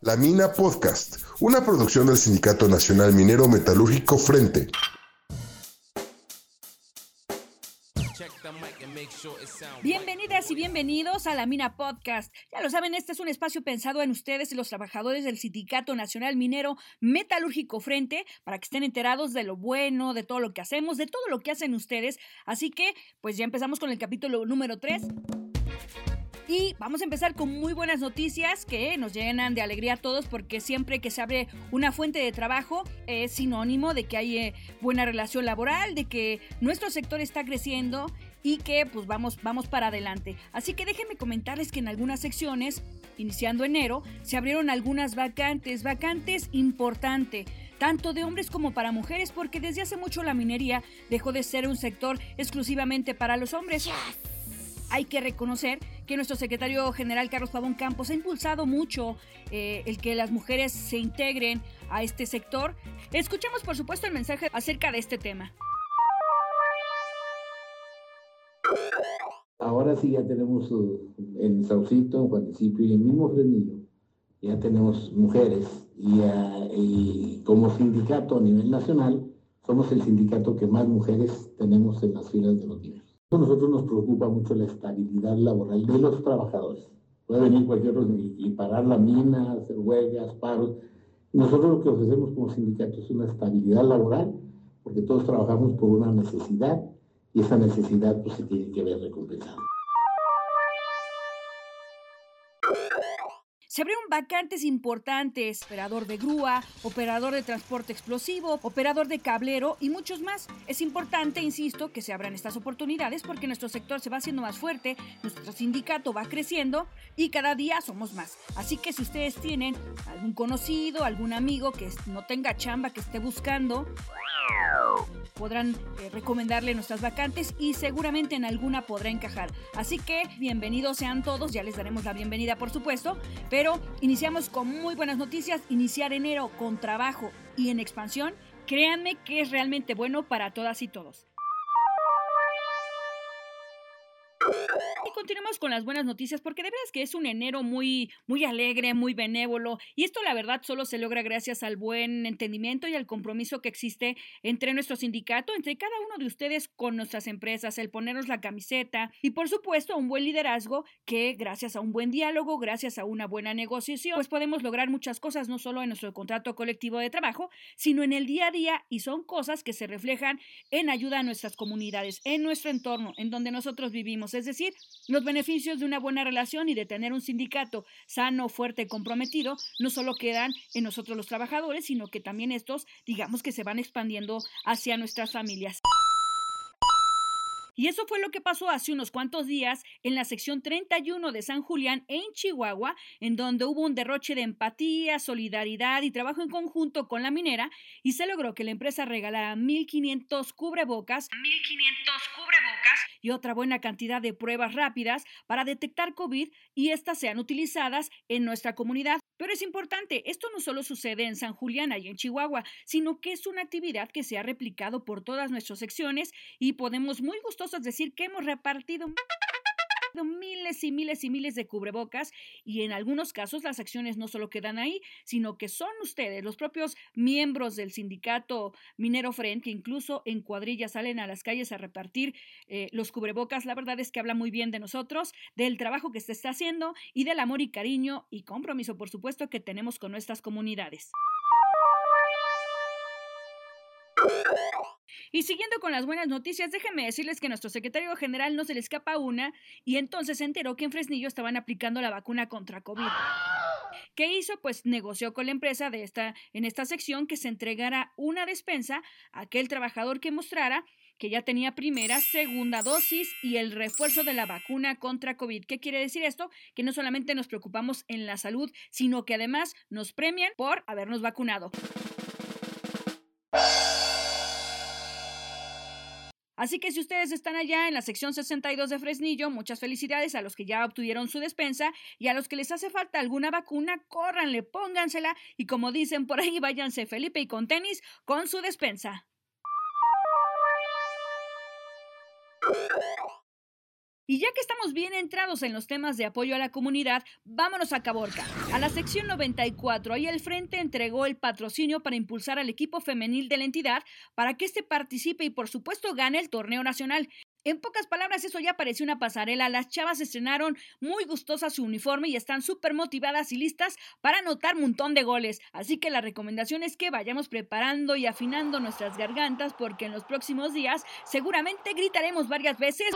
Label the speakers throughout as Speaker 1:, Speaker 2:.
Speaker 1: La Mina Podcast, una producción del Sindicato Nacional Minero Metalúrgico Frente.
Speaker 2: Bienvenidas y bienvenidos a la Mina Podcast. Ya lo saben, este es un espacio pensado en ustedes y los trabajadores del Sindicato Nacional Minero Metalúrgico Frente para que estén enterados de lo bueno, de todo lo que hacemos, de todo lo que hacen ustedes. Así que, pues ya empezamos con el capítulo número 3. Y vamos a empezar con muy buenas noticias que nos llenan de alegría a todos porque siempre que se abre una fuente de trabajo es sinónimo de que hay eh, buena relación laboral, de que nuestro sector está creciendo y que pues vamos, vamos para adelante. Así que déjenme comentarles que en algunas secciones, iniciando enero, se abrieron algunas vacantes, vacantes importantes tanto de hombres como para mujeres, porque desde hace mucho la minería dejó de ser un sector exclusivamente para los hombres. Hay que reconocer que nuestro secretario general Carlos Pavón Campos ha impulsado mucho eh, el que las mujeres se integren a este sector. Escuchemos por supuesto el mensaje acerca de este tema.
Speaker 3: Ahora sí ya tenemos en Saucito, en Juanicipio y en mismo Fresnillo, ya tenemos mujeres y, uh, y como sindicato a nivel nacional somos el sindicato que más mujeres tenemos en las filas de los mineros. A nosotros nos preocupa mucho la estabilidad laboral de los trabajadores. Puede venir cualquier y, parar la mina, hacer huelgas, paros. nosotros lo que ofrecemos como sindicato es una estabilidad laboral, porque todos trabajamos por una necesidad y esa necesidad pues, se tiene que ver recompensada.
Speaker 2: Se abrieron vacantes importantes, operador de grúa, operador de transporte explosivo, operador de cablero y muchos más. Es importante, insisto, que se abran estas oportunidades porque nuestro sector se va haciendo más fuerte, nuestro sindicato va creciendo y cada día somos más. Así que si ustedes tienen algún conocido, algún amigo que no tenga chamba, que esté buscando, podrán eh, recomendarle nuestras vacantes y seguramente en alguna podrá encajar. Así que bienvenidos sean todos, ya les daremos la bienvenida por supuesto, pero iniciamos con muy buenas noticias, iniciar enero con trabajo y en expansión, créanme que es realmente bueno para todas y todos. Y continuamos con las buenas noticias porque de verdad que es un enero muy, muy alegre, muy benévolo y esto la verdad solo se logra gracias al buen entendimiento y al compromiso que existe entre nuestro sindicato, entre cada uno de ustedes con nuestras empresas, el ponernos la camiseta y por supuesto un buen liderazgo que gracias a un buen diálogo, gracias a una buena negociación, pues podemos lograr muchas cosas no solo en nuestro contrato colectivo de trabajo, sino en el día a día y son cosas que se reflejan en ayuda a nuestras comunidades, en nuestro entorno, en donde nosotros vivimos es decir, los beneficios de una buena relación y de tener un sindicato sano, fuerte, comprometido, no solo quedan en nosotros los trabajadores, sino que también estos, digamos que se van expandiendo hacia nuestras familias. Y eso fue lo que pasó hace unos cuantos días en la sección 31 de San Julián en Chihuahua, en donde hubo un derroche de empatía, solidaridad y trabajo en conjunto con la minera y se logró que la empresa regalara 1.500 cubrebocas, 1.500 cubrebocas y otra buena cantidad de pruebas rápidas para detectar COVID y estas sean utilizadas en nuestra comunidad. Pero es importante, esto no solo sucede en San Julián y en Chihuahua, sino que es una actividad que se ha replicado por todas nuestras secciones y podemos muy gustosos decir que hemos repartido miles y miles y miles de cubrebocas y en algunos casos las acciones no solo quedan ahí, sino que son ustedes, los propios miembros del sindicato Minero Frente, que incluso en cuadrillas salen a las calles a repartir eh, los cubrebocas. La verdad es que habla muy bien de nosotros, del trabajo que se está haciendo y del amor y cariño y compromiso, por supuesto, que tenemos con nuestras comunidades. Y siguiendo con las buenas noticias, déjenme decirles que nuestro secretario general no se le escapa una y entonces se enteró que en Fresnillo estaban aplicando la vacuna contra COVID. ¿Qué hizo? Pues negoció con la empresa de esta, en esta sección que se entregara una despensa a aquel trabajador que mostrara que ya tenía primera, segunda dosis y el refuerzo de la vacuna contra COVID. ¿Qué quiere decir esto? Que no solamente nos preocupamos en la salud, sino que además nos premian por habernos vacunado. Así que si ustedes están allá en la sección 62 de Fresnillo, muchas felicidades a los que ya obtuvieron su despensa y a los que les hace falta alguna vacuna, córranle, póngansela y como dicen por ahí, váyanse Felipe y con tenis con su despensa. Y ya que estamos bien entrados en los temas de apoyo a la comunidad, vámonos a Caborca. A la sección 94, ahí el frente entregó el patrocinio para impulsar al equipo femenil de la entidad para que éste participe y por supuesto gane el torneo nacional. En pocas palabras, eso ya pareció una pasarela. Las chavas estrenaron muy gustosas su uniforme y están súper motivadas y listas para anotar un montón de goles. Así que la recomendación es que vayamos preparando y afinando nuestras gargantas porque en los próximos días seguramente gritaremos varias veces.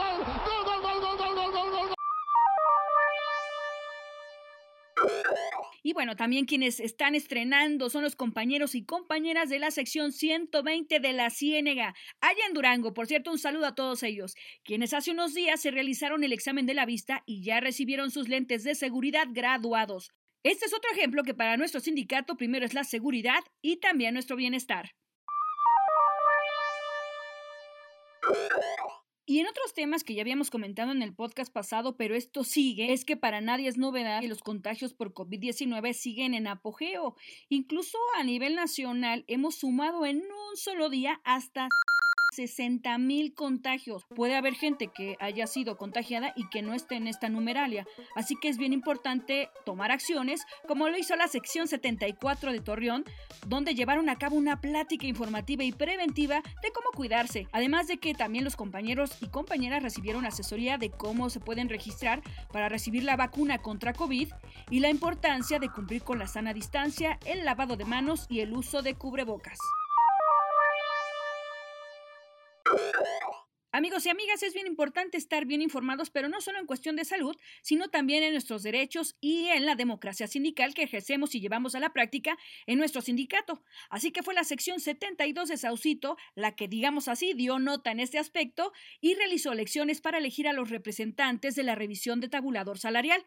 Speaker 2: Y bueno, también quienes están estrenando son los compañeros y compañeras de la sección 120 de la Ciénega, allá en Durango. Por cierto, un saludo a todos ellos, quienes hace unos días se realizaron el examen de la vista y ya recibieron sus lentes de seguridad graduados. Este es otro ejemplo que para nuestro sindicato primero es la seguridad y también nuestro bienestar. Y en otros temas que ya habíamos comentado en el podcast pasado, pero esto sigue, es que para nadie es novedad que los contagios por COVID-19 siguen en apogeo. Incluso a nivel nacional hemos sumado en un solo día hasta 60 mil contagios. Puede haber gente que haya sido contagiada y que no esté en esta numeralia. Así que es bien importante tomar acciones, como lo hizo la sección 74 de Torreón, donde llevaron a cabo una plática informativa y preventiva de cómo cuidarse. Además de que también los compañeros y compañeras recibieron asesoría de cómo se pueden registrar para recibir la vacuna contra COVID y la importancia de cumplir con la sana distancia, el lavado de manos y el uso de cubrebocas. Amigos y amigas, es bien importante estar bien informados, pero no solo en cuestión de salud, sino también en nuestros derechos y en la democracia sindical que ejercemos y llevamos a la práctica en nuestro sindicato. Así que fue la sección 72 de Saucito la que, digamos así, dio nota en este aspecto y realizó elecciones para elegir a los representantes de la revisión de tabulador salarial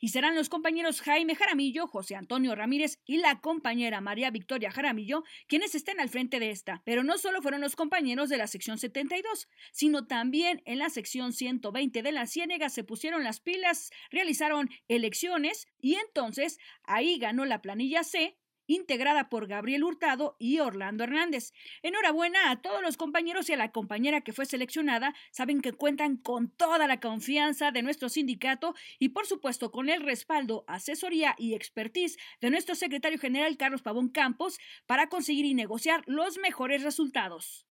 Speaker 2: y serán los compañeros Jaime Jaramillo, José Antonio Ramírez y la compañera María Victoria Jaramillo quienes estén al frente de esta. Pero no solo fueron los compañeros de la sección 72, sino también en la sección 120 de la Ciénega se pusieron las pilas, realizaron elecciones y entonces ahí ganó la planilla C integrada por Gabriel Hurtado y Orlando Hernández. Enhorabuena a todos los compañeros y a la compañera que fue seleccionada. Saben que cuentan con toda la confianza de nuestro sindicato y por supuesto con el respaldo, asesoría y expertise de nuestro secretario general Carlos Pavón Campos para conseguir y negociar los mejores resultados.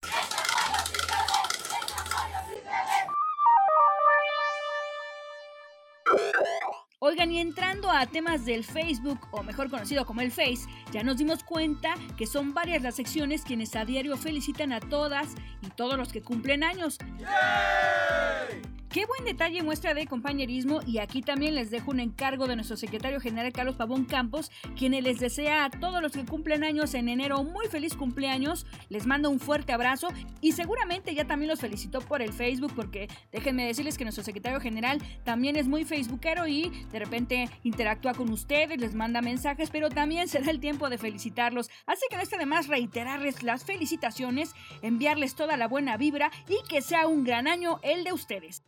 Speaker 2: Oigan, y entrando a temas del Facebook, o mejor conocido como el Face, ya nos dimos cuenta que son varias las secciones quienes a diario felicitan a todas y todos los que cumplen años. Qué buen detalle muestra de compañerismo y aquí también les dejo un encargo de nuestro secretario general Carlos Pavón Campos, quien les desea a todos los que cumplen años en enero un muy feliz cumpleaños, les manda un fuerte abrazo y seguramente ya también los felicitó por el Facebook porque déjenme decirles que nuestro secretario general también es muy facebookero y de repente interactúa con ustedes, les manda mensajes, pero también será el tiempo de felicitarlos. Así que no está de más reiterarles las felicitaciones, enviarles toda la buena vibra y que sea un gran año el de ustedes.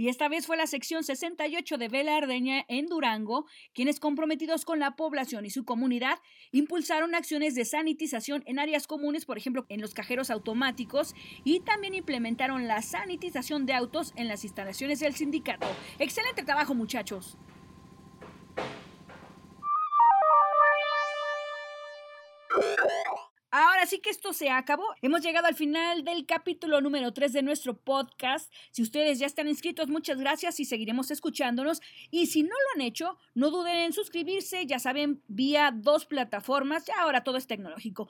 Speaker 2: Y esta vez fue la sección 68 de Vela Ardeña en Durango, quienes comprometidos con la población y su comunidad impulsaron acciones de sanitización en áreas comunes, por ejemplo, en los cajeros automáticos, y también implementaron la sanitización de autos en las instalaciones del sindicato. Excelente trabajo, muchachos. Sí que esto se acabó. Hemos llegado al final del capítulo número 3 de nuestro podcast. Si ustedes ya están inscritos, muchas gracias y seguiremos escuchándonos. Y si no lo han hecho, no duden en suscribirse, ya saben, vía dos plataformas. Ya ahora todo es tecnológico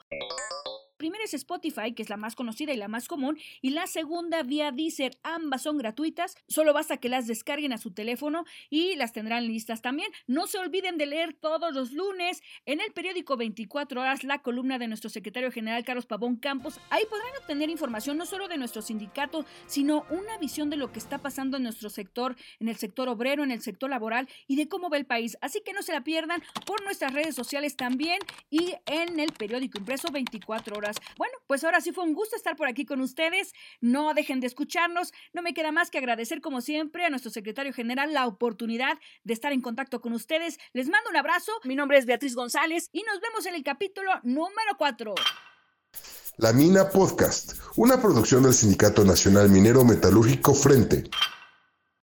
Speaker 2: primera es Spotify, que es la más conocida y la más común, y la segunda vía Deezer. Ambas son gratuitas, solo basta que las descarguen a su teléfono y las tendrán listas también. No se olviden de leer todos los lunes en el periódico 24 horas la columna de nuestro secretario general Carlos Pavón Campos. Ahí podrán obtener información no solo de nuestro sindicato, sino una visión de lo que está pasando en nuestro sector, en el sector obrero, en el sector laboral y de cómo va el país. Así que no se la pierdan por nuestras redes sociales también y en el periódico impreso 24 horas. Bueno, pues ahora sí fue un gusto estar por aquí con ustedes. No dejen de escucharnos. No me queda más que agradecer como siempre a nuestro secretario general la oportunidad de estar en contacto con ustedes. Les mando un abrazo. Mi nombre es Beatriz González y nos vemos en el capítulo número 4.
Speaker 1: La Mina Podcast, una producción del Sindicato Nacional Minero Metalúrgico Frente.